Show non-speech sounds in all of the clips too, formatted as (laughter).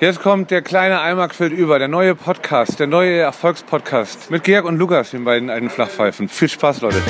Jetzt kommt der kleine Eimer quillt über, der neue Podcast, der neue Erfolgspodcast mit Georg und Lukas, den beiden alten Flachpfeifen. Viel Spaß, Leute.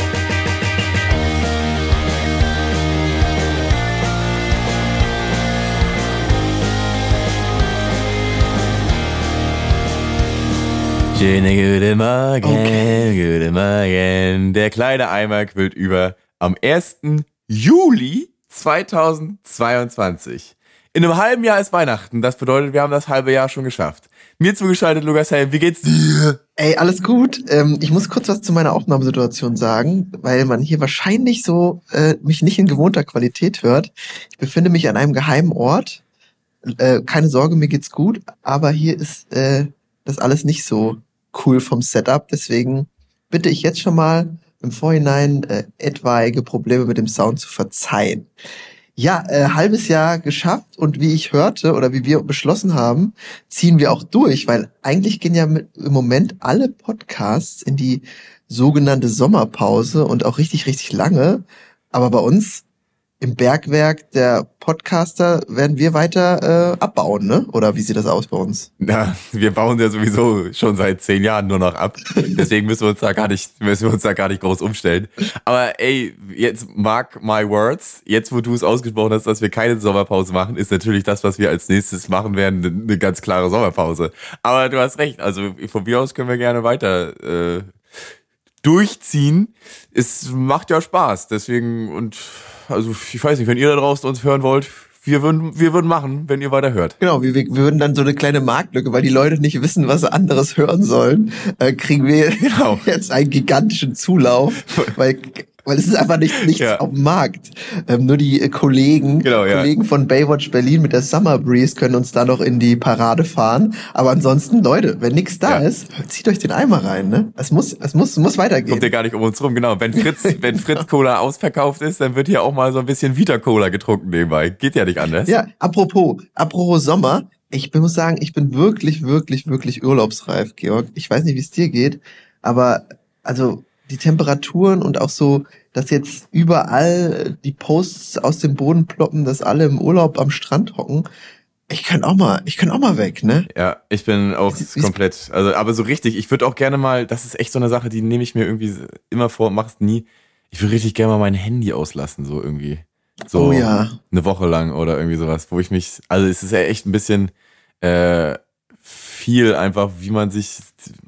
Schöne gute Morgen, okay. gute Morgen. Der kleine Eimer quillt über am 1. Juli 2022. In einem halben Jahr ist Weihnachten. Das bedeutet, wir haben das halbe Jahr schon geschafft. Mir zugeschaltet, Lukas Helm, wie geht's dir? Ey, alles gut. Ähm, ich muss kurz was zu meiner Aufnahmesituation sagen, weil man hier wahrscheinlich so äh, mich nicht in gewohnter Qualität hört. Ich befinde mich an einem geheimen Ort. Äh, keine Sorge, mir geht's gut, aber hier ist äh, das alles nicht so cool vom Setup. Deswegen bitte ich jetzt schon mal im Vorhinein äh, etwaige Probleme mit dem Sound zu verzeihen. Ja, äh, halbes Jahr geschafft und wie ich hörte oder wie wir beschlossen haben, ziehen wir auch durch, weil eigentlich gehen ja mit, im Moment alle Podcasts in die sogenannte Sommerpause und auch richtig, richtig lange. Aber bei uns im Bergwerk der Podcaster werden wir weiter äh, abbauen, ne? Oder wie sieht das aus bei uns? Ja, wir bauen ja sowieso schon seit zehn Jahren nur noch ab. Deswegen müssen wir uns da gar nicht, müssen wir uns da gar nicht groß umstellen. Aber ey, jetzt mark my words. Jetzt, wo du es ausgesprochen hast, dass wir keine Sommerpause machen, ist natürlich das, was wir als nächstes machen werden, eine ganz klare Sommerpause. Aber du hast recht. Also von mir aus können wir gerne weiter äh, durchziehen. Es macht ja Spaß. Deswegen und also ich weiß nicht, wenn ihr da draußen uns hören wollt, wir würden, wir würden machen, wenn ihr weiter hört. Genau, wir, wir würden dann so eine kleine Marktlücke, weil die Leute nicht wissen, was sie anderes hören sollen, äh, kriegen wir genau. (laughs) jetzt einen gigantischen Zulauf, (laughs) weil weil es ist einfach nicht, nichts ja. auf dem Markt. Ähm, nur die äh, Kollegen, genau, ja. Kollegen von Baywatch Berlin mit der Summer Breeze können uns da noch in die Parade fahren. Aber ansonsten, Leute, wenn nichts da ja. ist, zieht euch den Eimer rein. Ne? Es muss, es muss, muss weitergehen. Kommt ja gar nicht um uns rum, genau. Wenn Fritz, (laughs) wenn Fritz Cola ausverkauft ist, dann wird hier auch mal so ein bisschen Vita Cola getrunken nebenbei. Geht ja nicht anders. Ja, apropos, apropos Sommer. Ich muss sagen, ich bin wirklich, wirklich, wirklich urlaubsreif, Georg. Ich weiß nicht, wie es dir geht, aber also die Temperaturen und auch so, dass jetzt überall die Posts aus dem Boden ploppen, dass alle im Urlaub am Strand hocken. Ich kann auch mal, ich kann auch mal weg, ne? Ja, ich bin auch wie, komplett, also aber so richtig, ich würde auch gerne mal, das ist echt so eine Sache, die nehme ich mir irgendwie immer vor, mach's nie. Ich würde richtig gerne mal mein Handy auslassen, so irgendwie. So oh ja. eine Woche lang oder irgendwie sowas, wo ich mich, also es ist ja echt ein bisschen äh, viel einfach, wie man sich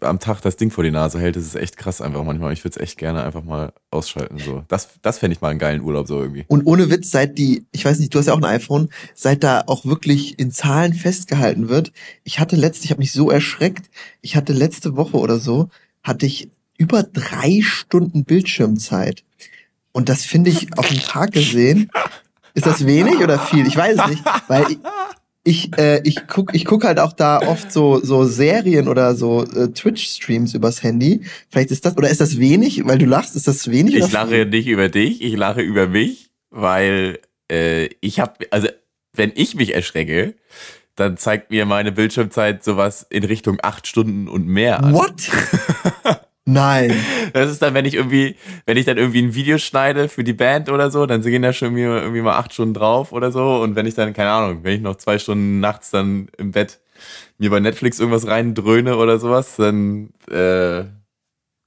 am Tag das Ding vor die Nase hält. Das ist echt krass einfach manchmal. Ich würde es echt gerne einfach mal ausschalten. So, das, das fände ich mal einen geilen Urlaub so irgendwie. Und ohne Witz, seit die, ich weiß nicht, du hast ja auch ein iPhone, seit da auch wirklich in Zahlen festgehalten wird. Ich hatte letzte, ich habe mich so erschreckt. Ich hatte letzte Woche oder so hatte ich über drei Stunden Bildschirmzeit. Und das finde ich auf den Tag gesehen. Ist das wenig oder viel? Ich weiß es nicht, weil (laughs) ich, ich, äh, ich guck, ich guck halt auch da oft so, so Serien oder so äh, Twitch-Streams übers Handy. Vielleicht ist das, oder ist das wenig, weil du lachst, ist das wenig? Ich lache nicht über dich, ich lache über mich, weil äh, ich habe, also wenn ich mich erschrecke, dann zeigt mir meine Bildschirmzeit sowas in Richtung acht Stunden und mehr an. What? (laughs) Nein. Das ist dann, wenn ich irgendwie, wenn ich dann irgendwie ein Video schneide für die Band oder so, dann gehen da schon irgendwie, irgendwie mal acht Stunden drauf oder so. Und wenn ich dann, keine Ahnung, wenn ich noch zwei Stunden nachts dann im Bett mir bei Netflix irgendwas reindröhne oder sowas, dann äh,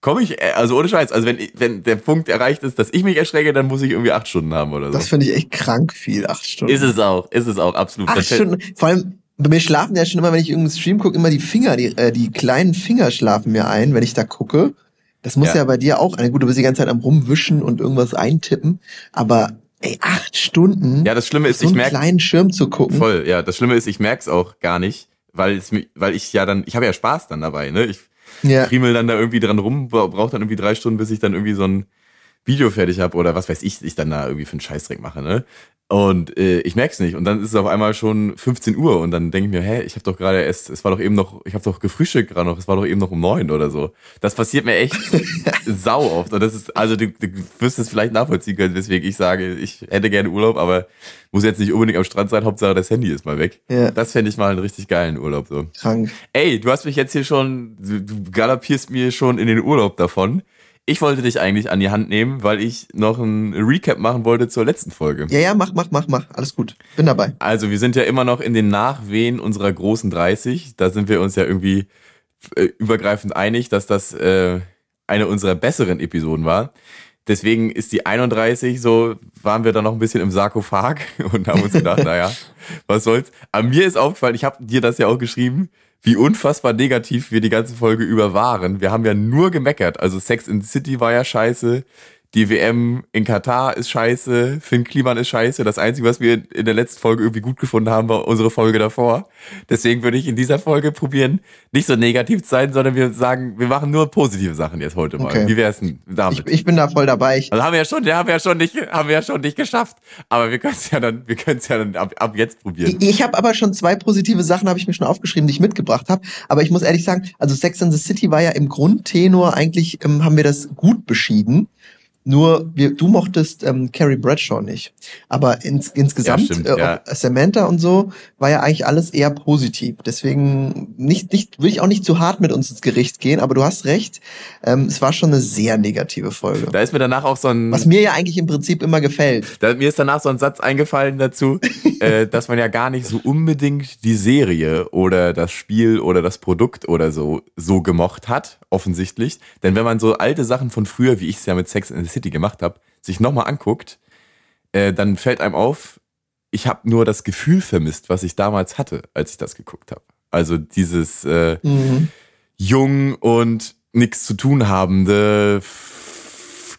komme ich, äh, also ohne Scheiß, also wenn, wenn der Punkt erreicht ist, dass ich mich erschrecke, dann muss ich irgendwie acht Stunden haben oder so. Das finde ich echt krank viel, acht Stunden. Ist es auch, ist es auch, absolut. Acht Stunden, vor allem, bei mir schlafen ja schon immer, wenn ich irgendeinen Stream gucke, immer die Finger, die, äh, die kleinen Finger schlafen mir ein, wenn ich da gucke. Das muss ja, ja bei dir auch, eine gut, du bist die ganze Zeit am rumwischen und irgendwas eintippen, aber ey, acht Stunden. Ja, das Schlimme ist, so ich merke. kleinen Schirm zu gucken. Voll, ja. Das Schlimme ist, ich merk's auch gar nicht, weil es, weil ich ja dann, ich habe ja Spaß dann dabei, ne? Ich ja. friemel dann da irgendwie dran rum, brauche dann irgendwie drei Stunden, bis ich dann irgendwie so ein Video fertig habe oder was weiß ich, ich dann da irgendwie für einen Scheißdreck mache, ne? Und äh, ich merk's nicht. Und dann ist es auf einmal schon 15 Uhr und dann denke ich mir, hä, ich habe doch gerade erst, es war doch eben noch, ich habe doch gefrühstückt gerade noch, es war doch eben noch um neun oder so. Das passiert mir echt (laughs) sau oft. Und das ist, also du, du wirst es vielleicht nachvollziehen können, weswegen ich sage, ich hätte gerne Urlaub, aber muss jetzt nicht unbedingt am Strand sein, Hauptsache das Handy ist mal weg. Ja. Das fände ich mal einen richtig geilen Urlaub so. Krank. Ey, du hast mich jetzt hier schon, du, du galoppierst mir schon in den Urlaub davon. Ich wollte dich eigentlich an die Hand nehmen, weil ich noch ein Recap machen wollte zur letzten Folge. Ja, ja, mach, mach, mach, mach. Alles gut. Bin dabei. Also, wir sind ja immer noch in den Nachwehen unserer großen 30. Da sind wir uns ja irgendwie äh, übergreifend einig, dass das äh, eine unserer besseren Episoden war. Deswegen ist die 31 so, waren wir da noch ein bisschen im Sarkophag (laughs) und haben uns gedacht, (laughs) naja, was soll's. Aber mir ist aufgefallen, ich habe dir das ja auch geschrieben, wie unfassbar negativ wir die ganze Folge über waren. Wir haben ja nur gemeckert. Also Sex in the City war ja scheiße. Die WM in Katar ist scheiße, Finn Kliman ist scheiße. Das Einzige, was wir in der letzten Folge irgendwie gut gefunden haben, war unsere Folge davor. Deswegen würde ich in dieser Folge probieren, nicht so negativ zu sein, sondern wir sagen, wir machen nur positive Sachen jetzt heute mal. Okay. Wie wär's denn damit? Ich, ich, bin da voll dabei. Ich also haben wir ja schon, haben wir ja schon nicht, haben wir ja schon nicht geschafft. Aber wir können es ja dann, wir können es ja dann ab, ab jetzt probieren. Ich, ich habe aber schon zwei positive Sachen, habe ich mir schon aufgeschrieben, die ich mitgebracht habe. Aber ich muss ehrlich sagen, also Sex in the City war ja im Grundtenor eigentlich, ähm, haben wir das gut beschieden. Nur wir, du mochtest ähm, Carrie Bradshaw nicht. Aber ins, insgesamt, ja, stimmt, äh, ja. Samantha und so, war ja eigentlich alles eher positiv. Deswegen nicht, nicht, will ich auch nicht zu hart mit uns ins Gericht gehen, aber du hast recht. Ähm, es war schon eine sehr negative Folge. Da ist mir danach auch so ein. Was mir ja eigentlich im Prinzip immer gefällt. Da, mir ist danach so ein Satz eingefallen dazu, (laughs) äh, dass man ja gar nicht so unbedingt die Serie oder das Spiel oder das Produkt oder so so gemocht hat, offensichtlich. Denn wenn man so alte Sachen von früher, wie ich es ja mit Sex in City gemacht habe, sich nochmal anguckt, äh, dann fällt einem auf, ich habe nur das Gefühl vermisst, was ich damals hatte, als ich das geguckt habe. Also dieses äh, mhm. jung und nichts zu tun habende,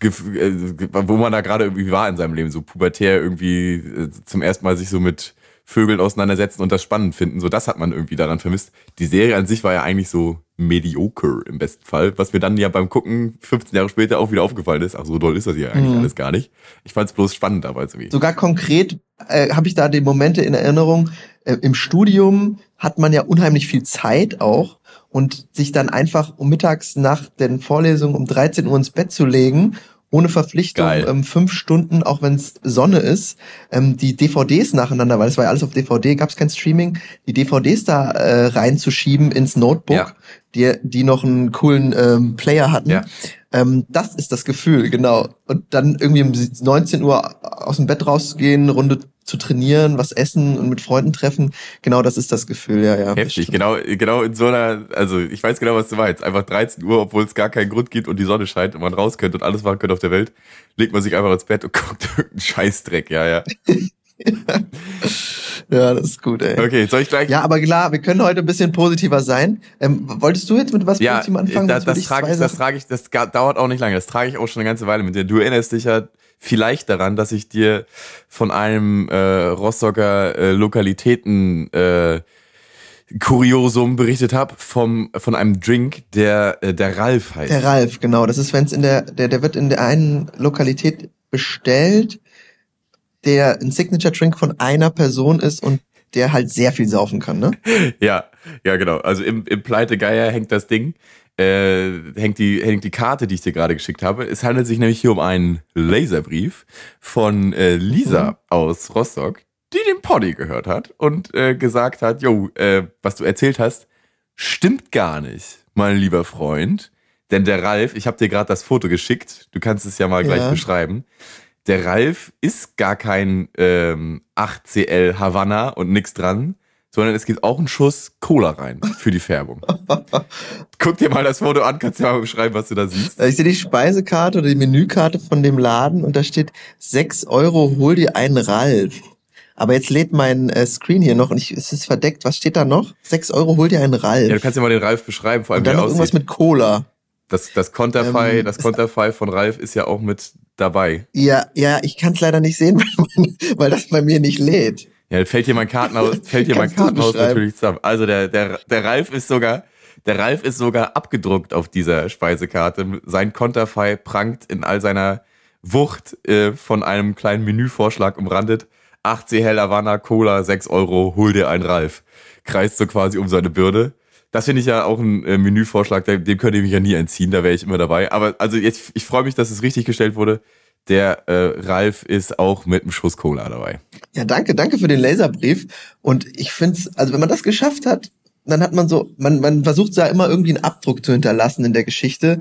äh, wo man da gerade irgendwie war in seinem Leben, so pubertär irgendwie äh, zum ersten Mal sich so mit Vögeln auseinandersetzen und das spannend finden. So, das hat man irgendwie daran vermisst. Die Serie an sich war ja eigentlich so mediocre im besten Fall, was mir dann ja beim Gucken 15 Jahre später auch wieder aufgefallen ist. Ach, so doll ist das ja eigentlich mhm. alles gar nicht. Ich fand es bloß spannend damals irgendwie. Sogar konkret äh, habe ich da die Momente in Erinnerung. Äh, Im Studium hat man ja unheimlich viel Zeit auch und sich dann einfach um mittags nach den Vorlesungen um 13 Uhr ins Bett zu legen ohne Verpflichtung ähm, fünf Stunden, auch wenn es Sonne ist, ähm, die DVDs nacheinander, weil es war ja alles auf DVD, gab es kein Streaming, die DVDs da äh, reinzuschieben ins Notebook, ja. die, die noch einen coolen ähm, Player hatten. Ja. Ähm, das ist das Gefühl, genau. Und dann irgendwie um 19 Uhr aus dem Bett rausgehen, Runde zu trainieren, was essen und mit Freunden treffen. Genau das ist das Gefühl, ja, ja. Heftig, genau, genau in so einer, also ich weiß genau, was du meinst. Einfach 13 Uhr, obwohl es gar keinen Grund gibt und die Sonne scheint und man raus könnte und alles machen könnte auf der Welt, legt man sich einfach ins Bett und (laughs) guckt irgendeinen Scheißdreck, ja, ja. (laughs) ja, das ist gut, ey. Okay, soll ich gleich? Ja, aber klar, wir können heute ein bisschen positiver sein. Ähm, wolltest du jetzt mit was ja, Positivem anfangen? Ja, das, das trage ich, das trage ich, das dauert auch nicht lange. Das trage ich auch schon eine ganze Weile mit dir. Du erinnerst dich ja vielleicht daran, dass ich dir von einem äh, Rostocker äh, Lokalitäten äh, Kuriosum berichtet habe vom von einem Drink, der äh, der Ralf heißt. Der Ralf, genau. Das ist, wenn es in der der der wird in der einen Lokalität bestellt, der ein Signature Drink von einer Person ist und der halt sehr viel saufen kann, ne? (laughs) ja, ja genau. Also im im Pleite Geier hängt das Ding äh, hängt, die, hängt die Karte, die ich dir gerade geschickt habe. Es handelt sich nämlich hier um einen Laserbrief von äh, Lisa mhm. aus Rostock, die den Poddy gehört hat und äh, gesagt hat, jo, äh, was du erzählt hast, stimmt gar nicht, mein lieber Freund. Denn der Ralf, ich habe dir gerade das Foto geschickt, du kannst es ja mal gleich ja. beschreiben. Der Ralf ist gar kein ähm, 8CL Havanna und nix dran, sondern es geht auch ein Schuss Cola rein für die Färbung. (laughs) Guck dir mal das Foto an, kannst du mal beschreiben, was du da siehst. Ich sehe die Speisekarte oder die Menükarte von dem Laden und da steht 6 Euro, hol dir einen Ralf. Aber jetzt lädt mein äh, Screen hier noch und ich, es ist verdeckt. Was steht da noch? 6 Euro, hol dir einen Ralf. Ja, du kannst dir mal den Ralf beschreiben, vor allem und dann noch irgendwas mit Cola. Das, das Konterfei, ähm, das Konterfei von Ralf ist ja auch mit dabei. Ja, ja, ich kann es leider nicht sehen, (laughs) weil, weil das bei mir nicht lädt. Ja, fällt hier mein Kartenhaus, (laughs) fällt hier mein Kartenhaus natürlich zusammen. Also der, der, der Ralf ist sogar, der Ralf ist sogar abgedruckt auf dieser Speisekarte. Sein Konterfei prangt in all seiner Wucht äh, von einem kleinen Menüvorschlag umrandet. 8 Hell Havana Cola, 6 Euro, hol dir ein Ralf. Kreist so quasi um seine Bürde. Das finde ich ja auch ein äh, Menüvorschlag, dem, dem könnte ich mich ja nie entziehen, da wäre ich immer dabei. Aber also jetzt, ich freue mich, dass es richtig gestellt wurde der äh, Ralf ist auch mit einem Schuss Cola dabei. Ja, danke, danke für den Laserbrief. Und ich finde es, also wenn man das geschafft hat, dann hat man so, man, man versucht ja immer irgendwie einen Abdruck zu hinterlassen in der Geschichte.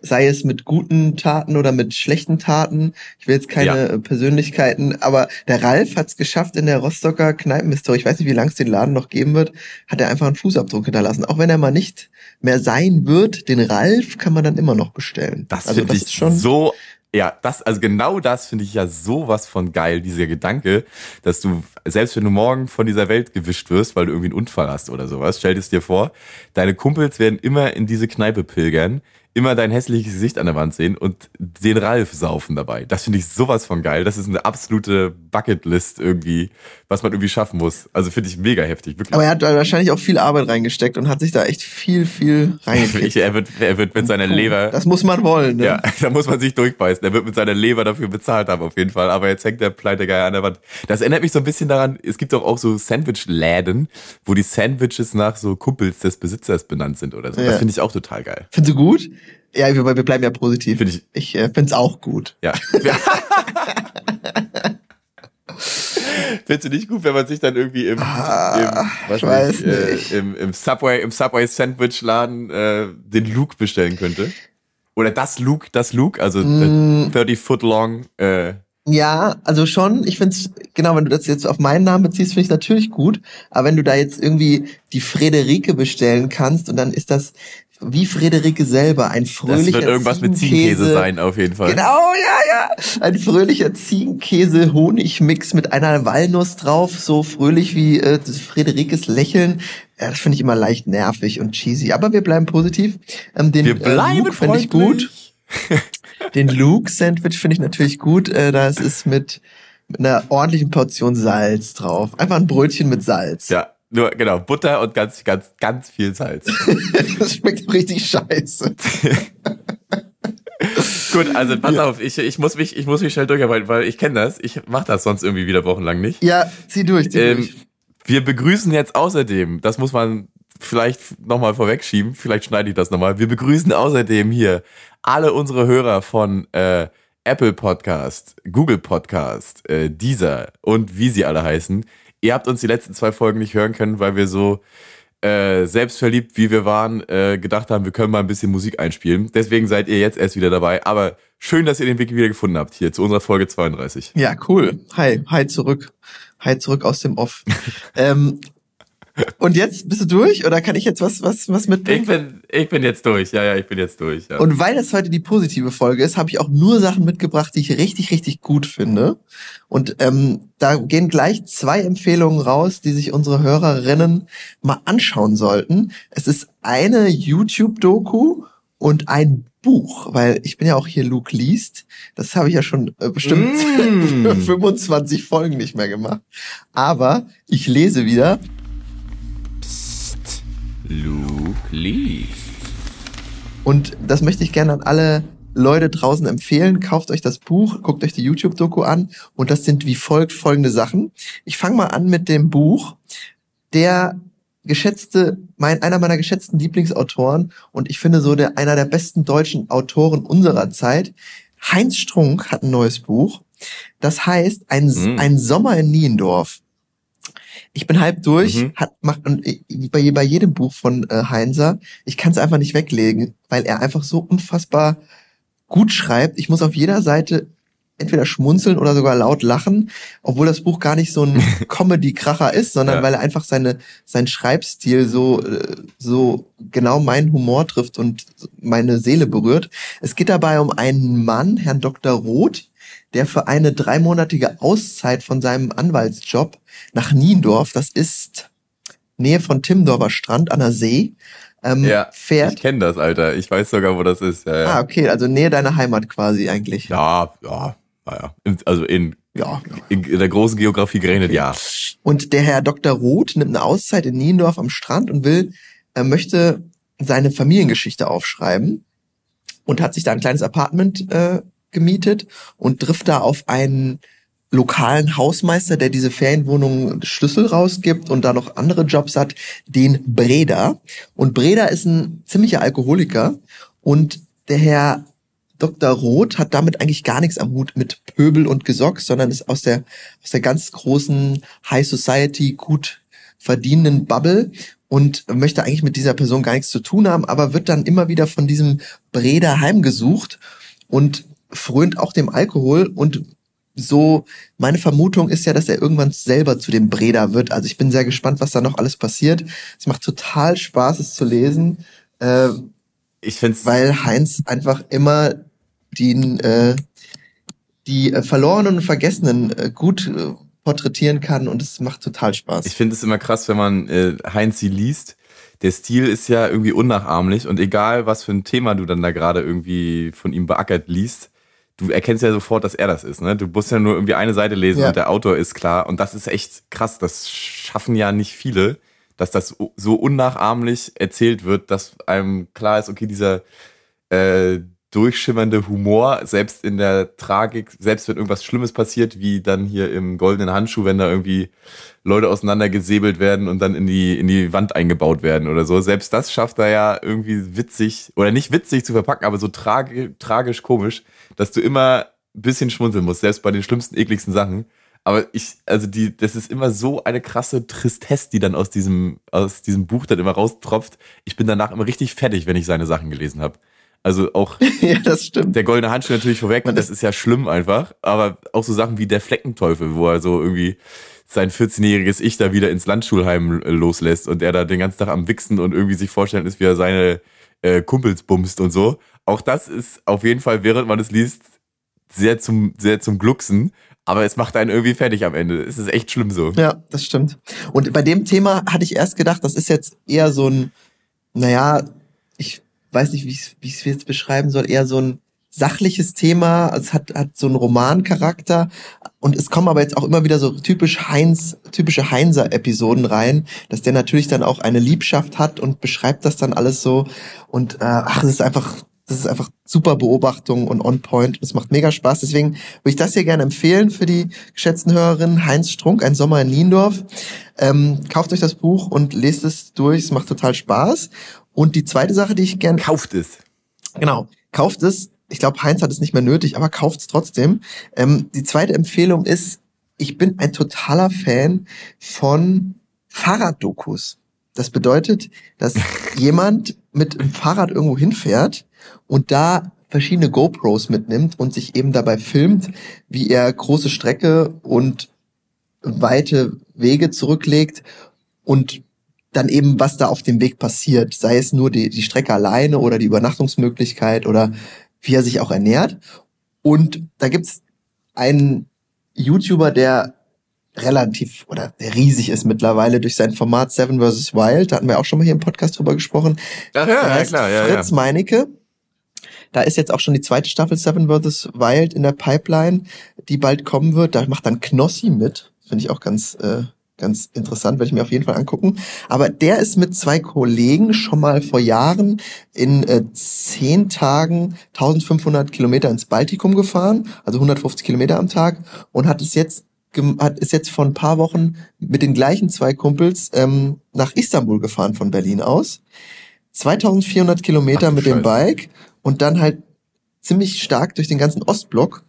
sei es mit guten Taten oder mit schlechten Taten. Ich will jetzt keine ja. Persönlichkeiten, aber der Ralf hat es geschafft in der Rostocker Kneipenhistorie, ich weiß nicht, wie lange es den Laden noch geben wird, hat er einfach einen Fußabdruck hinterlassen. Auch wenn er mal nicht mehr sein wird, den Ralf kann man dann immer noch bestellen. Das also, finde ich schon so ja, das, also genau das finde ich ja sowas von geil, dieser Gedanke, dass du, selbst wenn du morgen von dieser Welt gewischt wirst, weil du irgendwie einen Unfall hast oder sowas, stell es dir vor, deine Kumpels werden immer in diese Kneipe pilgern, immer dein hässliches Gesicht an der Wand sehen und den Ralf saufen dabei. Das finde ich sowas von geil. Das ist eine absolute Bucketlist irgendwie, was man irgendwie schaffen muss. Also finde ich mega heftig, wirklich. Aber er hat wahrscheinlich auch viel Arbeit reingesteckt und hat sich da echt viel, viel (laughs) reingesteckt. er, wird, er wird mit seiner Leber. Das muss man wollen, ne? Ja, (laughs) da muss man sich durchbeißen. Er wird mit seiner Leber dafür bezahlt haben, auf jeden Fall. Aber jetzt hängt der Pleitegeier an der Wand. Das erinnert mich so ein bisschen daran, es gibt doch auch so Sandwich-Läden, wo die Sandwiches nach so Kumpels des Besitzers benannt sind oder so. Ja. Das finde ich auch total geil. Findest du gut? Ja, wir, wir bleiben ja positiv. Find ich ich äh, finde es auch gut. Ja. (laughs) Findest du nicht gut, wenn man sich dann irgendwie im, ah, im, ich weiß nicht, äh, im, im Subway, im Subway Sandwich Laden äh, den Luke bestellen könnte? Oder das Luke, das Luke, also mm. 30 foot long. Äh, ja, also schon. Ich finde es, genau, wenn du das jetzt auf meinen Namen beziehst, finde ich natürlich gut. Aber wenn du da jetzt irgendwie die Frederike bestellen kannst und dann ist das wie Friederike selber, ein fröhlicher Das wird irgendwas mit Ziegenkäse sein, auf jeden Fall. Genau, ja, ja. Ein fröhlicher Ziegenkäse-Honigmix mit einer Walnuss drauf, so fröhlich wie äh, Friederikes Lächeln. Ja, das finde ich immer leicht nervig und cheesy. Aber wir bleiben positiv. Ähm, den, wir bleiben äh, Luke finde ich gut. den Luke-Sandwich finde ich natürlich gut. Äh, das ist mit, mit einer ordentlichen Portion Salz drauf. Einfach ein Brötchen mit Salz. Ja, nur, genau, Butter und ganz, ganz, ganz viel Salz. (laughs) das schmeckt richtig scheiße. (laughs) Gut, also pass ja. auf, ich, ich, muss mich, ich muss mich schnell durcharbeiten, weil ich kenne das. Ich mache das sonst irgendwie wieder wochenlang nicht. Ja, zieh durch, zieh ähm, durch. Wir begrüßen jetzt außerdem, das muss man vielleicht nochmal vorwegschieben, vielleicht schneide ich das nochmal. Wir begrüßen außerdem hier alle unsere Hörer von äh, Apple Podcast, Google Podcast, äh, Deezer und wie sie alle heißen ihr habt uns die letzten zwei Folgen nicht hören können, weil wir so äh, selbstverliebt, wie wir waren, äh, gedacht haben, wir können mal ein bisschen Musik einspielen. Deswegen seid ihr jetzt erst wieder dabei. Aber schön, dass ihr den Weg wieder gefunden habt hier zu unserer Folge 32. Ja, cool. Hi, hi zurück. Hi zurück aus dem Off. (laughs) ähm, und jetzt bist du durch oder kann ich jetzt was was was mitbringen? Ich bin ich bin jetzt durch. Ja, ja, ich bin jetzt durch. Ja. Und weil das heute die positive Folge ist, habe ich auch nur Sachen mitgebracht, die ich richtig richtig gut finde. Und ähm, da gehen gleich zwei Empfehlungen raus, die sich unsere Hörerinnen mal anschauen sollten. Es ist eine YouTube-Doku und ein Buch, weil ich bin ja auch hier Luke liest. Das habe ich ja schon äh, bestimmt mm. (laughs) 25 Folgen nicht mehr gemacht. Aber ich lese wieder Luke liest. Und das möchte ich gerne an alle Leute draußen empfehlen. Kauft euch das Buch, guckt euch die YouTube-Doku an. Und das sind wie folgt folgende Sachen. Ich fange mal an mit dem Buch. Der geschätzte, mein, einer meiner geschätzten Lieblingsautoren und ich finde so der, einer der besten deutschen Autoren unserer Zeit. Heinz Strunk hat ein neues Buch. Das heißt, ein, mhm. ein Sommer in Niendorf. Ich bin halb durch, mhm. hat macht und bei, bei jedem Buch von äh, Heinzer, ich kann es einfach nicht weglegen, weil er einfach so unfassbar gut schreibt. Ich muss auf jeder Seite entweder schmunzeln oder sogar laut lachen, obwohl das Buch gar nicht so ein (laughs) Comedy-Kracher ist, sondern ja. weil er einfach seine sein Schreibstil so äh, so genau meinen Humor trifft und meine Seele berührt. Es geht dabei um einen Mann, Herrn Dr. Roth, der für eine dreimonatige Auszeit von seinem Anwaltsjob nach Niendorf, das ist Nähe von Timmendorfer Strand an der See, ähm, ja, fährt. Ich kenne das, Alter. Ich weiß sogar, wo das ist. Ja, ja. Ah, okay, also Nähe deiner Heimat quasi eigentlich. Ja, ja, naja. Also in, ja, in, in der großen Geografie gerechnet, okay. ja. Und der Herr Dr. Roth nimmt eine Auszeit in Niendorf am Strand und will, er möchte seine Familiengeschichte aufschreiben und hat sich da ein kleines Apartment äh, gemietet und trifft da auf einen lokalen Hausmeister, der diese Ferienwohnung Schlüssel rausgibt und da noch andere Jobs hat, den Breda. Und Breda ist ein ziemlicher Alkoholiker und der Herr Dr. Roth hat damit eigentlich gar nichts am Hut mit Pöbel und Gesock, sondern ist aus der, aus der ganz großen High Society gut verdienenden Bubble und möchte eigentlich mit dieser Person gar nichts zu tun haben, aber wird dann immer wieder von diesem Breda heimgesucht und frönt auch dem Alkohol und so, meine Vermutung ist ja, dass er irgendwann selber zu dem Breda wird. Also ich bin sehr gespannt, was da noch alles passiert. Es macht total Spaß, es zu lesen. Äh, ich find's weil Heinz einfach immer den, äh, die äh, Verlorenen und Vergessenen äh, gut äh, porträtieren kann und es macht total Spaß. Ich finde es immer krass, wenn man äh, Heinz sie liest. Der Stil ist ja irgendwie unnachahmlich und egal, was für ein Thema du dann da gerade irgendwie von ihm beackert liest, du erkennst ja sofort, dass er das ist. Ne? Du musst ja nur irgendwie eine Seite lesen ja. und der Autor ist klar. Und das ist echt krass. Das schaffen ja nicht viele, dass das so unnachahmlich erzählt wird, dass einem klar ist, okay, dieser äh, durchschimmernde Humor, selbst in der Tragik, selbst wenn irgendwas Schlimmes passiert, wie dann hier im goldenen Handschuh, wenn da irgendwie Leute auseinandergesäbelt werden und dann in die, in die Wand eingebaut werden oder so. Selbst das schafft er ja irgendwie witzig, oder nicht witzig zu verpacken, aber so tragi tragisch komisch, dass du immer ein bisschen schmunzeln musst, selbst bei den schlimmsten, ekligsten Sachen. Aber ich, also die, das ist immer so eine krasse Tristesse, die dann aus diesem, aus diesem Buch dann immer raustropft. Ich bin danach immer richtig fertig, wenn ich seine Sachen gelesen habe. Also auch (laughs) ja, das stimmt. der goldene Handschuh natürlich vorweg, das ist ja schlimm einfach, aber auch so Sachen wie der Fleckenteufel, wo er so irgendwie sein 14-jähriges Ich da wieder ins Landschulheim loslässt und er da den ganzen Tag am Wichsen und irgendwie sich vorstellen ist, wie er seine äh, Kumpels bumst und so. Auch das ist auf jeden Fall, während man es liest, sehr zum, sehr zum Glucksen. Aber es macht einen irgendwie fertig am Ende. Es ist echt schlimm so. Ja, das stimmt. Und bei dem Thema hatte ich erst gedacht, das ist jetzt eher so ein, naja, ich weiß nicht, wie ich es jetzt beschreiben soll, eher so ein sachliches Thema. Es hat, hat so einen Romancharakter. Und es kommen aber jetzt auch immer wieder so typisch Heinz, typische Heinzer-Episoden rein, dass der natürlich dann auch eine Liebschaft hat und beschreibt das dann alles so. Und äh, ach, es ist einfach, das ist einfach super Beobachtung und on point. Es macht mega Spaß. Deswegen würde ich das hier gerne empfehlen für die geschätzten Hörerinnen. Heinz Strunk, ein Sommer in Niendorf. Ähm, kauft euch das Buch und lest es durch. Es macht total Spaß. Und die zweite Sache, die ich gerne... Kauft es. Genau, kauft es. Ich glaube, Heinz hat es nicht mehr nötig, aber kauft es trotzdem. Ähm, die zweite Empfehlung ist, ich bin ein totaler Fan von Fahrraddokus. Das bedeutet, dass (laughs) jemand mit dem Fahrrad irgendwo hinfährt und da verschiedene GoPros mitnimmt und sich eben dabei filmt, wie er große Strecke und weite Wege zurücklegt und dann eben, was da auf dem Weg passiert, sei es nur die, die Strecke alleine oder die Übernachtungsmöglichkeit oder wie er sich auch ernährt. Und da gibt's einen YouTuber, der relativ oder der riesig ist mittlerweile durch sein Format Seven vs. Wild. Da hatten wir auch schon mal hier im Podcast drüber gesprochen. Ach ja, ja klar, ja. Fritz ja. Meinecke. Da ist jetzt auch schon die zweite Staffel Seven vs. Wild in der Pipeline, die bald kommen wird. Da macht dann Knossi mit. Finde ich auch ganz äh, ganz interessant, werde ich mir auf jeden Fall angucken. Aber der ist mit zwei Kollegen schon mal vor Jahren in äh, zehn Tagen 1500 Kilometer ins Baltikum gefahren, also 150 Kilometer am Tag und hat es jetzt hat ist jetzt vor ein paar Wochen mit den gleichen zwei Kumpels ähm, nach Istanbul gefahren von Berlin aus. 2400 Kilometer Ach, mit dem Bike und dann halt ziemlich stark durch den ganzen Ostblock.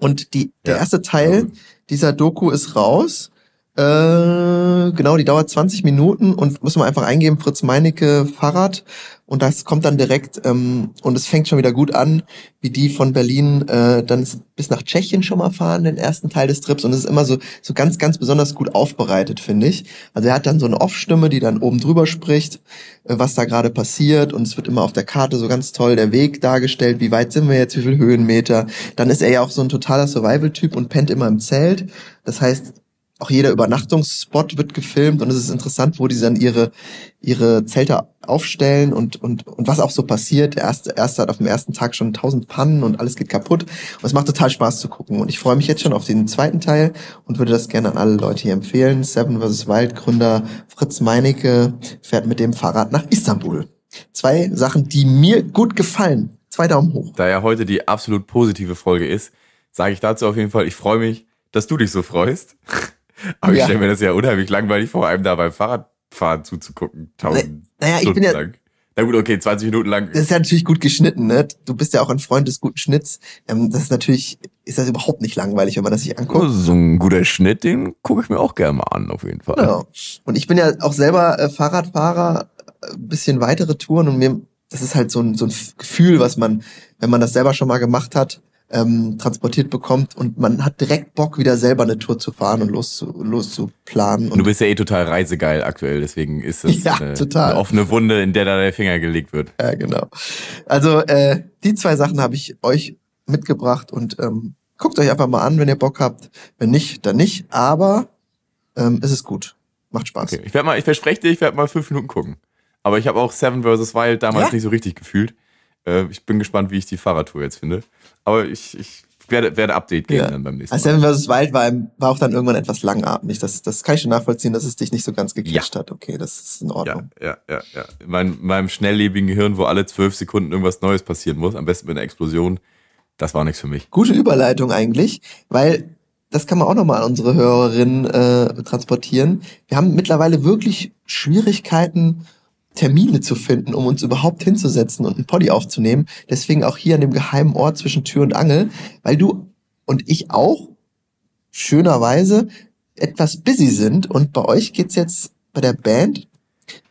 Und die, der ja. erste Teil dieser Doku ist raus äh, genau, die dauert 20 Minuten und muss man einfach eingeben, Fritz Meinecke Fahrrad und das kommt dann direkt ähm, und es fängt schon wieder gut an, wie die von Berlin äh, dann bis nach Tschechien schon mal fahren, den ersten Teil des Trips und es ist immer so so ganz ganz besonders gut aufbereitet, finde ich. Also er hat dann so eine Off-Stimme, die dann oben drüber spricht, äh, was da gerade passiert und es wird immer auf der Karte so ganz toll der Weg dargestellt, wie weit sind wir jetzt, wie viel Höhenmeter. Dann ist er ja auch so ein totaler Survival-Typ und pennt immer im Zelt. Das heißt, auch jeder Übernachtungsspot wird gefilmt und es ist interessant, wo die dann ihre ihre Zelte aufstellen und und und was auch so passiert. Der erste erste hat auf dem ersten Tag schon tausend Pannen und alles geht kaputt und es macht total Spaß zu gucken und ich freue mich jetzt schon auf den zweiten Teil und würde das gerne an alle Leute hier empfehlen. Seven vs. Wild Gründer Fritz Meinecke fährt mit dem Fahrrad nach Istanbul. Zwei Sachen, die mir gut gefallen. Zwei Daumen hoch. Da ja heute die absolut positive Folge ist, sage ich dazu auf jeden Fall, ich freue mich, dass du dich so freust. (laughs) Aber ja. ich stelle mir das ja unheimlich langweilig vor, einem da beim Fahrradfahren zuzugucken. Tausend naja, ich bin ja, lang. Na gut, okay, 20 Minuten lang. Das ist ja natürlich gut geschnitten, ne? Du bist ja auch ein Freund des guten Schnitts. Ähm, das ist natürlich, ist das überhaupt nicht langweilig, wenn man das sich anguckt. So ein guter Schnitt, den gucke ich mir auch gerne mal an, auf jeden Fall. Genau. Und ich bin ja auch selber äh, Fahrradfahrer, äh, bisschen weitere Touren und mir, das ist halt so ein, so ein Gefühl, was man, wenn man das selber schon mal gemacht hat, ähm, transportiert bekommt und man hat direkt Bock, wieder selber eine Tour zu fahren und los zu, los zu planen. Und du bist ja eh total reisegeil aktuell, deswegen ist das (laughs) ja, eine, total. eine offene Wunde, in der da der Finger gelegt wird. Ja, genau. Also äh, die zwei Sachen habe ich euch mitgebracht und ähm, guckt euch einfach mal an, wenn ihr Bock habt. Wenn nicht, dann nicht. Aber ähm, es ist gut. Macht Spaß. Okay. Ich werde mal, ich verspreche dir, ich werde mal fünf Minuten gucken. Aber ich habe auch Seven vs. Wild damals Ja? nicht so richtig gefühlt. Äh, ich bin gespannt, wie ich die Fahrradtour jetzt finde. Aber ich, ich werde, werde Update geben Ja. dann beim nächsten Also Mal. Seven vs. Wild war, war auch dann irgendwann etwas langatmig. Das, das kann ich schon nachvollziehen, dass es dich nicht so ganz gecatcht hat. Okay, das ist in Ja, Ordnung. ja, ja, ja. In meinem, meinem schnelllebigen Gehirn, wo alle zwölf Sekunden irgendwas Neues passieren muss, am besten mit einer Explosion, das war nichts für mich. Gute Überleitung eigentlich, weil das kann man auch nochmal an unsere Hörerinnen äh, transportieren. Wir haben mittlerweile wirklich Schwierigkeiten, Termine zu finden, um uns überhaupt hinzusetzen und einen Poddy aufzunehmen. Deswegen auch hier an dem geheimen Ort zwischen Tür und Angel, weil du und ich auch schönerweise etwas busy sind und bei euch geht's jetzt bei der Band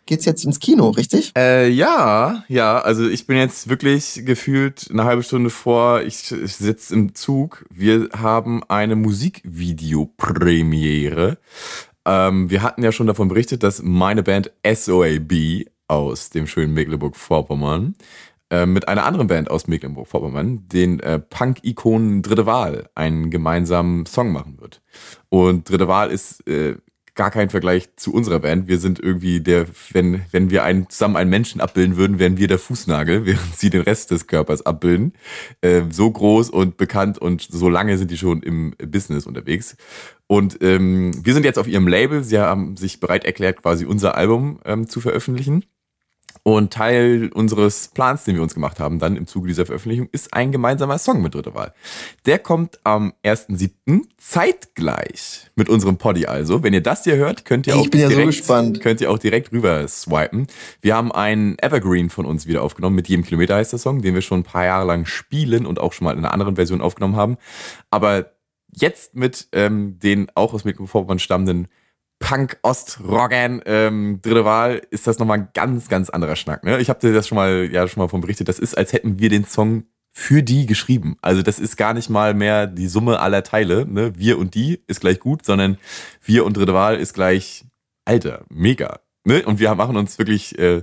geht's jetzt ins Kino, richtig? Äh, ja, ja, also ich bin jetzt wirklich gefühlt eine halbe Stunde vor, ich, ich sitze im Zug. Wir haben eine Musikvideo-Premiere. Ähm, wir hatten ja schon davon berichtet, dass meine Band SOAB aus dem schönen Mecklenburg-Vorpommern äh, mit einer anderen Band aus Mecklenburg-Vorpommern, den äh, Punk-Ikonen Dritte Wahl, einen gemeinsamen Song machen wird. Und Dritte Wahl ist äh, gar kein Vergleich zu unserer Band. Wir sind irgendwie der, wenn, wenn wir einen, zusammen einen Menschen abbilden würden, wären wir der Fußnagel, (laughs) während sie den Rest des Körpers abbilden. Äh, so groß und bekannt und so lange sind die schon im Business unterwegs. Und ähm, wir sind jetzt auf ihrem Label. Sie haben sich bereit erklärt, quasi unser Album ähm, zu veröffentlichen. Und Teil unseres Plans, den wir uns gemacht haben, dann im Zuge dieser Veröffentlichung, ist ein gemeinsamer Song mit Dritte Wahl. Der kommt am 1.7. zeitgleich mit unserem Poddy also. Wenn ihr das hier hört, könnt ihr auch ja so direkt, gespannt. könnt ihr auch direkt rüber swipen. Wir haben einen Evergreen von uns wieder aufgenommen. Mit jedem Kilometer heißt der Song, den wir schon ein paar Jahre lang spielen und auch schon mal in einer anderen Version aufgenommen haben. Aber jetzt mit ähm, den auch aus Mecklenburg-Vorpommern stammenden Punk-Ost-Rockern, ähm, dritte Wahl, ist das nochmal ein ganz, ganz anderer Schnack. Ne? Ich habe dir das schon mal, ja, schon mal von berichtet. Das ist, als hätten wir den Song für die geschrieben. Also das ist gar nicht mal mehr die Summe aller Teile. Ne? Wir und die ist gleich gut, sondern wir und dritte Wahl ist gleich, Alter, mega. Ne? Und wir machen uns wirklich äh,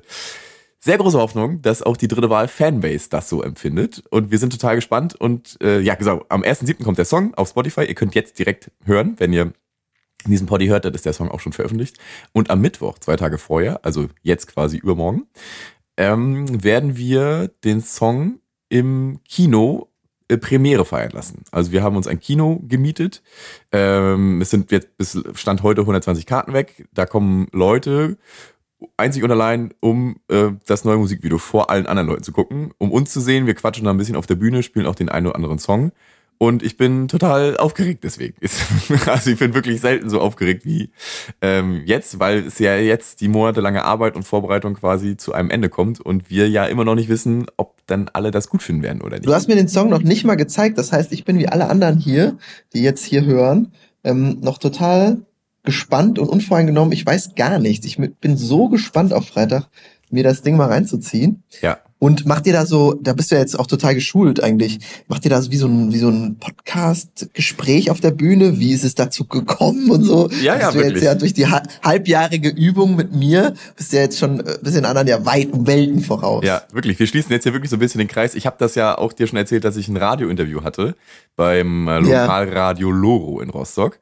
sehr große Hoffnung, dass auch die dritte Wahl Fanbase das so empfindet. Und wir sind total gespannt. Und äh, ja, genau, am 1.7. kommt der Song auf Spotify. Ihr könnt jetzt direkt hören, wenn ihr diesen Poddy hört, ist der Song auch schon veröffentlicht. Und am Mittwoch, zwei Tage vorher, also jetzt quasi übermorgen, ähm, werden wir den Song im Kino äh, Premiere feiern lassen. Also wir haben uns ein Kino gemietet. Ähm, es sind jetzt bis Stand heute 120 Karten weg. Da kommen Leute einzig und allein, um äh, das neue Musikvideo vor allen anderen Leuten zu gucken, um uns zu sehen. Wir quatschen da ein bisschen auf der Bühne, spielen auch den einen oder anderen Song. Und ich bin total aufgeregt deswegen. (laughs) Also ich bin wirklich selten so aufgeregt wie ähm, jetzt, weil es ja jetzt die monatelange Arbeit und Vorbereitung quasi zu einem Ende kommt und wir ja immer noch nicht wissen, ob dann alle das gut finden werden oder nicht. Du hast mir den Song noch nicht mal gezeigt. Das heißt, ich bin wie alle anderen hier, die jetzt hier hören, ähm, noch total gespannt und unvoreingenommen. Ich weiß gar nichts. Ich bin so gespannt auf Freitag, mir das Ding mal reinzuziehen. Ja. Und macht ihr da so, da bist du ja jetzt auch total geschult eigentlich, macht ihr da so wie so ein, wie so ein Podcast-Gespräch auf der Bühne? Wie ist es dazu gekommen und so? Ja, ja, Bist du wirklich. jetzt ja durch die ha- halbjährige Übung mit mir, bist du ja jetzt schon äh, bist den anderen ja weit um Welten voraus. Ja, wirklich. Wir schließen jetzt hier wirklich so ein bisschen den Kreis. Ich habe das ja auch dir schon erzählt, dass ich ein Radiointerview hatte beim äh. Lokalradio Loro in Rostock.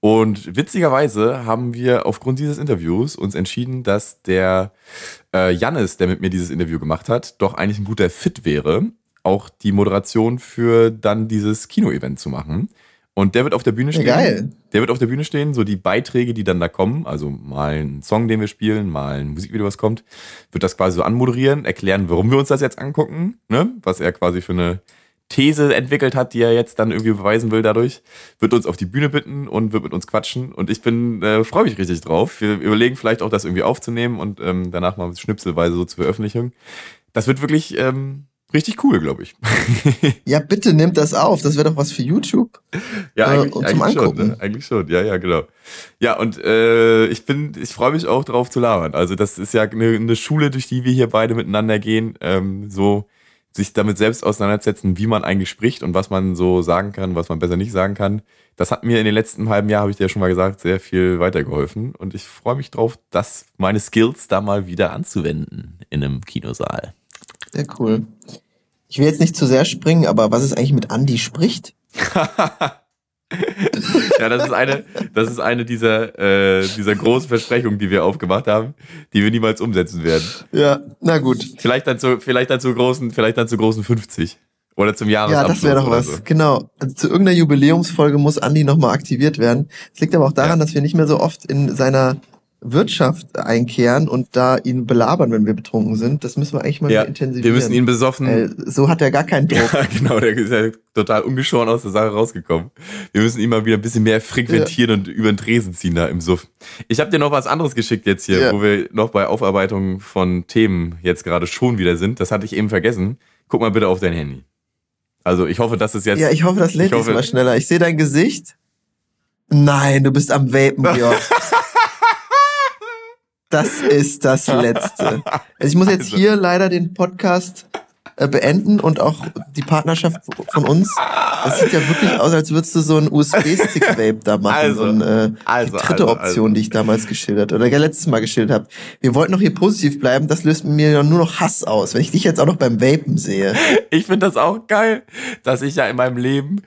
Und witzigerweise haben wir aufgrund dieses Interviews uns entschieden, dass der äh, Jannis, der mit mir dieses Interview gemacht hat, doch eigentlich ein guter Fit wäre, auch die Moderation für dann dieses Kino-Event zu machen. Und der wird auf der Bühne stehen. geil. Der wird auf der Bühne stehen, so die Beiträge, die dann da kommen, also mal ein Song, den wir spielen, mal ein Musikvideo, was kommt, wird das quasi so anmoderieren, erklären, warum wir uns das jetzt angucken, ne? was er quasi für eine These entwickelt hat, die er jetzt dann irgendwie beweisen will dadurch, wird uns auf die Bühne bitten und wird mit uns quatschen. Und ich bin, äh, freue mich richtig drauf. Wir überlegen vielleicht auch, das irgendwie aufzunehmen und ähm, danach mal schnipselweise so zur Veröffentlichung. Das wird wirklich ähm, richtig cool, glaube ich. (laughs) ja, bitte nehmt das auf. Das wäre doch was für YouTube. Ja, äh, eigentlich, äh, eigentlich schon. Ne? Eigentlich schon. Ja, ja, genau. Ja, und äh, ich bin, ich freue mich auch drauf zu labern. Also das ist ja eine, eine Schule, durch die wir hier beide miteinander gehen. Ähm, so sich damit selbst auseinandersetzen, wie man eigentlich spricht und was man so sagen kann, was man besser nicht sagen kann. Das hat mir in den letzten halben Jahr, habe ich dir ja schon mal gesagt, sehr viel weitergeholfen. Und ich freue mich drauf, das meine Skills da mal wieder anzuwenden in einem Kinosaal. Sehr cool. Ich will jetzt nicht zu sehr springen, aber was ist eigentlich mit Andy spricht? (laughs) ja, das ist eine, das ist eine dieser, äh, dieser großen Versprechungen, die wir aufgemacht haben, die wir niemals umsetzen werden. Ja, na gut. Vielleicht dann zu, vielleicht dann zu großen, vielleicht dann zu großen 50. Oder zum Jahresabschluss. Ja, das wäre doch was. So. Genau. Also zu irgendeiner Jubiläumsfolge muss Andi nochmal aktiviert werden. Es liegt aber auch daran, ja. dass wir nicht mehr so oft in seiner Wirtschaft einkehren und da ihn belabern, wenn wir betrunken sind. Das müssen wir eigentlich mal ja, intensivieren. Wir müssen ihn besoffen. Äh, so hat er gar keinen (laughs) Druck. Ja, genau, der ist ja total ungeschoren aus der Sache rausgekommen. Wir müssen ihn mal wieder ein bisschen mehr frequentieren ja. und über den Tresen ziehen da im Suff. Ich habe dir noch was anderes geschickt jetzt hier, ja. wo wir noch bei Aufarbeitung von Themen jetzt gerade schon wieder sind. Das hatte ich eben vergessen. Guck mal bitte auf dein Handy. Also ich hoffe, dass es jetzt. Ja, ich hoffe, das lädt diesmal schneller. Ich sehe dein Gesicht. Nein, du bist am Vapen, Georg. (laughs) Das ist das Letzte. Also ich muss jetzt also. hier leider den Podcast äh, beenden und auch die Partnerschaft von uns. Das sieht ja wirklich aus, als würdest du so ein USB-Stick-Vape (laughs) da machen. Also, so eine, äh, also, die dritte also, Option, also. die ich damals geschildert oder ja, letztes Mal geschildert habe. Wir wollten noch hier positiv bleiben, das löst mir ja nur noch Hass aus, wenn ich dich jetzt auch noch beim Vapen sehe. Ich finde das auch geil, dass ich ja in meinem Leben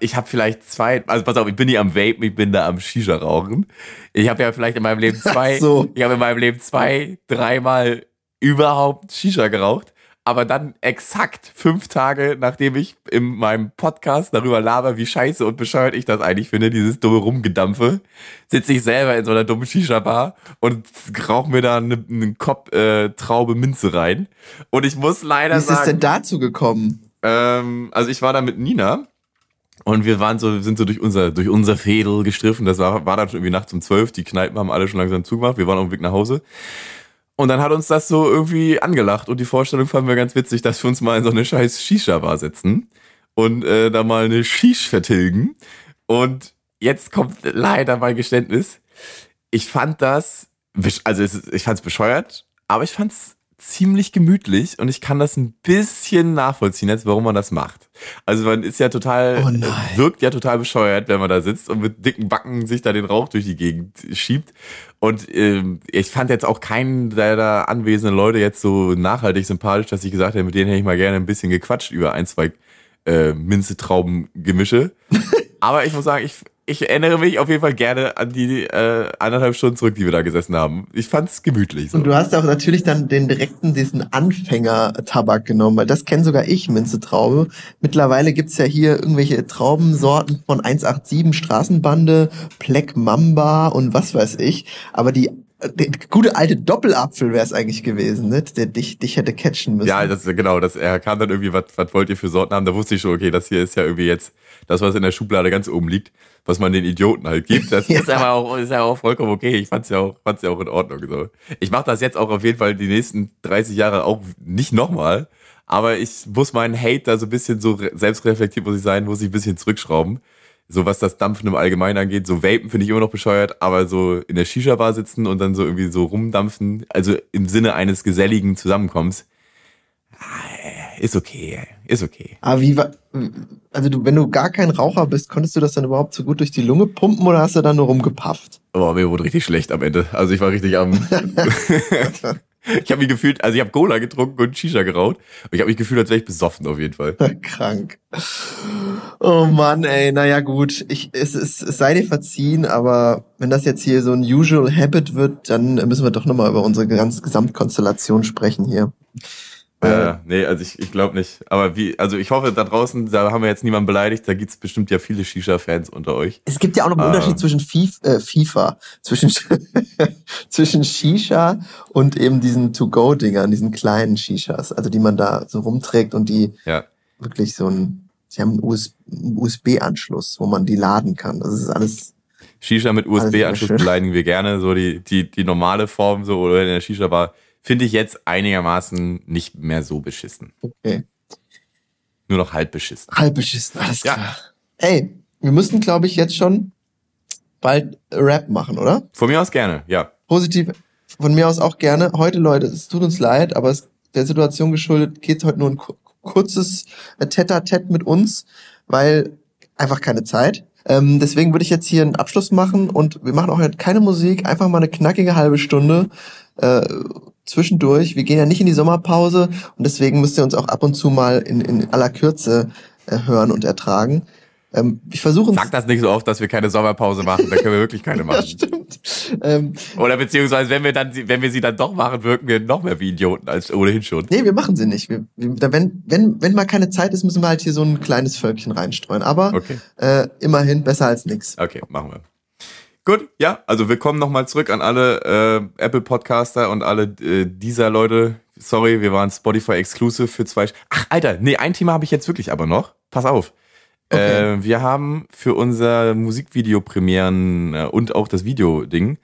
ich habe vielleicht zwei, also pass auf, ich bin nicht am Vapen, ich bin da am Shisha rauchen. Ich habe ja vielleicht in meinem Leben zwei, so. ich habe in meinem Leben zwei, dreimal überhaupt Shisha geraucht, aber dann exakt fünf Tage, nachdem ich in meinem Podcast darüber laber, wie scheiße und bescheuert ich das eigentlich finde, dieses dumme Rumgedampfe, sitze ich selber in so einer dummen Shisha-Bar und rauche mir da einen eine Kopf äh, Traube Minze rein. Und ich muss leider sagen... Wie ist es denn dazu gekommen? Ähm, also ich war da mit Nina und wir waren so, sind so durch unser, durch unser Fädel gestriffen. Das war, war dann schon irgendwie nachts um zwölf. Die Kneipen haben alle schon langsam zugemacht. Wir waren auf dem Weg nach Hause. Und dann hat uns das so irgendwie angelacht. Und die Vorstellung fanden wir ganz witzig, dass wir uns mal in so eine scheiß Shisha-Bar setzen. Und äh, da mal eine Shish vertilgen. Und jetzt kommt leider mein Geständnis. Ich fand das, also ich fand es bescheuert, aber ich fand es ziemlich gemütlich und ich kann das ein bisschen nachvollziehen jetzt, warum man das macht. Also man ist ja total, oh wirkt ja total bescheuert, wenn man da sitzt und mit dicken Backen sich da den Rauch durch die Gegend schiebt. Und ähm, ich fand jetzt auch keinen der da anwesenden Leute jetzt so nachhaltig sympathisch, dass ich gesagt hätte, mit denen hätte ich mal gerne ein bisschen gequatscht über ein, zwei äh, Minzetrauben-Gemische. (laughs) Aber ich muss sagen, ich, ich erinnere mich auf jeden Fall gerne an die äh, anderthalb Stunden zurück, die wir da gesessen haben. Ich fand's gemütlich. So. Und du hast auch natürlich dann den direkten, diesen Anfänger-Tabak genommen, weil das kenne sogar ich, Minze-Traube. Mittlerweile gibt's ja hier irgendwelche Traubensorten von 187 Straßenbande, Pleck Mamba und was weiß ich. Aber die der gute alte Doppelapfel wäre es eigentlich gewesen, ne? der dich, dich hätte catchen müssen. Ja, das, genau, das, er kam dann irgendwie, was, was wollt ihr für Sorten haben? Da wusste ich schon, okay, das hier ist ja irgendwie jetzt das, was in der Schublade ganz oben liegt, was man den Idioten halt gibt. Das (laughs) ja. ist aber auch, ist ja auch vollkommen okay. Ich fand's ja auch, fand's ja auch in Ordnung. So. Ich mache das jetzt auch auf jeden Fall die nächsten 30 Jahre auch nicht nochmal. Aber ich muss meinen Hate da so ein bisschen so selbstreflektiert muss ich sein, muss ich ein bisschen zurückschrauben so was das Dampfen im Allgemeinen angeht, so Vapen finde ich immer noch bescheuert, aber so in der Shisha-Bar sitzen und dann so irgendwie so rumdampfen, also im Sinne eines geselligen Zusammenkommens, ah, ist okay, ist okay. Aber wie war, also du, wenn du gar kein Raucher bist, konntest du das dann überhaupt so gut durch die Lunge pumpen oder hast du dann nur rumgepafft? Oh, mir wurde richtig schlecht am Ende. Also ich war richtig am. (laughs) (laughs) ich habe mich gefühlt, also ich habe Cola getrunken und Shisha geraucht. Und ich habe mich gefühlt, als wäre ich besoffen auf jeden Fall. (laughs) Krank. Oh Mann, ey, naja gut, ich, es, es, es sei dir verziehen, aber wenn das jetzt hier so ein Usual Habit wird, dann müssen wir doch nochmal über unsere ganze Gesamtkonstellation sprechen hier. Ja, äh, nee, also ich, ich glaube nicht. Aber wie, also ich hoffe, da draußen, da haben wir jetzt niemanden beleidigt, da gibt's bestimmt ja viele Shisha-Fans unter euch. Es gibt ja auch noch einen äh, Unterschied zwischen FIFA, äh, FIFA zwischen, (laughs) zwischen Shisha und eben diesen To-Go-Dingern, diesen kleinen Shishas, also die man da so rumträgt und die ja wirklich so ein, sie haben einen USB-Anschluss, wo man die laden kann. Das ist alles. Shisha mit USB-Anschluss beleidigen wir gerne, so die, die, die normale Form, so, oder in der Shisha war, finde ich jetzt einigermaßen nicht mehr so beschissen. Okay. Nur noch halb beschissen. Halb beschissen, alles klar. Ja. Ey, wir müssten, glaube ich, jetzt schon bald Rap machen, oder? Von mir aus gerne, ja. Positiv, von mir aus auch gerne. Heute, Leute, es tut uns leid, aber es der Situation geschuldet geht heute nur ein kurzes Tete-a-Tete mit uns, weil einfach keine Zeit. Ähm, deswegen würde ich jetzt hier einen Abschluss machen und wir machen auch halt keine Musik, einfach mal eine knackige halbe Stunde äh, zwischendurch. Wir gehen ja nicht in die Sommerpause und deswegen müsst ihr uns auch ab und zu mal in, in aller Kürze äh, hören und ertragen. Ähm, ich versuche Sag das nicht so oft, dass wir keine Sommerpause machen, dann können wir wirklich keine (laughs) machen. ja, stimmt. Ähm, Oder beziehungsweise, wenn wir dann, wenn wir sie dann doch machen, wirken wir noch mehr wie Idioten als ohnehin schon. Nee, wir machen sie nicht. Wir, wir, wenn, wenn, wenn mal keine Zeit ist, müssen wir halt hier so ein kleines Völkchen reinstreuen. Aber okay. äh, immerhin besser als nichts. Okay, machen wir. Gut, ja, also willkommen nochmal zurück an alle äh, Apple Podcaster und alle äh, dieser Leute. Sorry, wir waren Spotify Exclusive für zwei. Ach, Alter, nee, ein Thema habe ich jetzt wirklich aber noch. Pass auf. Okay. Äh, wir haben für unser Musikvideo-Premieren äh, und auch das Video-Ding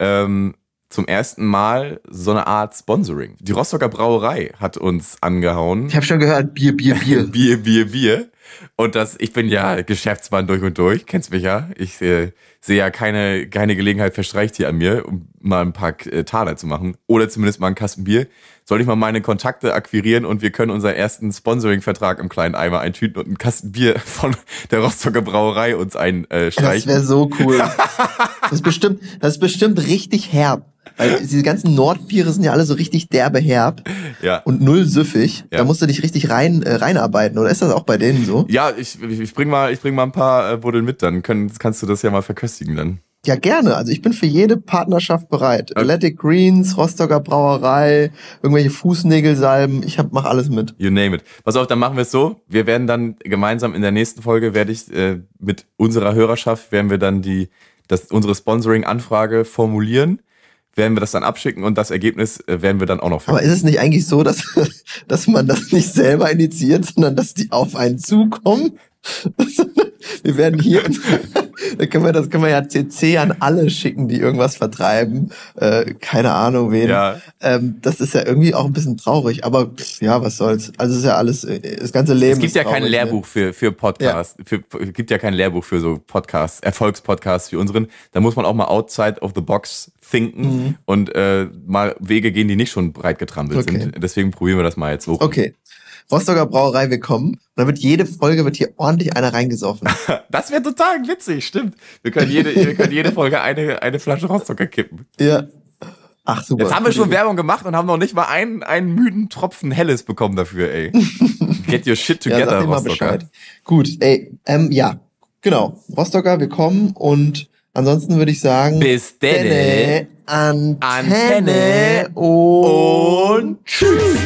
ähm, zum ersten Mal so eine Art Sponsoring. Die Rostocker Brauerei hat uns angehauen. Ich habe schon gehört, Bier, Bier, Bier. (laughs) Bier, Bier, Bier. Und das, ich bin ja Geschäftsmann durch und durch, kennst mich ja. Ich äh, sehe ja keine, keine Gelegenheit verstreicht hier an mir, um mal ein paar äh, Taler zu machen. Oder zumindest mal einen Kasten Bier soll ich mal meine Kontakte akquirieren und wir können unseren ersten Sponsoring-Vertrag im kleinen Eimer eintüten und einen Kasten Bier (laughs) von der Rostocker Brauerei uns einstreichen. Das wäre so cool. (laughs) das ist bestimmt, das ist bestimmt richtig herb. Weil diese ganzen Nordbiere sind ja alle so richtig derbe herb ja. und null süffig. Ja. Da musst du dich richtig rein äh, reinarbeiten. Oder ist das auch bei denen so? Ja, ich, ich bring mal, ich bring mal ein paar äh, Buddeln mit, dann können, kannst du das ja mal verköstigen dann. Ja, gerne. Also ich bin für jede Partnerschaft bereit. Okay. Athletic Greens, Rostocker Brauerei, irgendwelche Fußnägelsalben, ich hab, mach alles mit. You name it. Pass auf, dann machen wir es so. Wir werden dann gemeinsam in der nächsten Folge, werde ich äh, mit unserer Hörerschaft, werden wir dann die, das, unsere Sponsoring-Anfrage formulieren werden wir das dann abschicken und das Ergebnis äh, werden wir dann auch noch finden. Aber ist es nicht eigentlich so, dass, (laughs) dass man das nicht selber initiiert, sondern dass die auf einen zukommen? (laughs) wir werden hier, (laughs) (laughs) da können wir, das können wir ja CC an alle schicken, die irgendwas vertreiben. Äh, keine Ahnung wen. Ja. Ähm, das ist ja irgendwie auch ein bisschen traurig, aber ja, was soll's. Also es ist ja alles, äh, das ganze Leben. Es gibt ja kein ne? Lehrbuch für, für Podcasts. Ja. Für, es gibt ja kein Lehrbuch für so Podcasts, Erfolgspodcasts wie unseren. Da muss man auch mal outside of the box thinken mhm. und äh, mal Wege gehen, die nicht schon breit getrampelt okay. sind. Deswegen probieren wir das mal jetzt hoch. Okay. Rostocker Brauerei willkommen. Und dann wird jede Folge wird hier ordentlich einer reingesoffen. (laughs) das wäre total witzig, stimmt. Wir können jede, wir können jede Folge eine, eine Flasche Rostocker kippen. Ja. Ach super. Jetzt haben wir schon Werbung gemacht und haben noch nicht mal einen, einen müden Tropfen Helles bekommen dafür, ey. (laughs) Get your shit together, ja, Rostocker. Bescheid. Gut, ey, ähm, ja, genau. Rostocker, willkommen und ansonsten würde ich sagen. Bis denne. Antenne, Antenne und tschüss.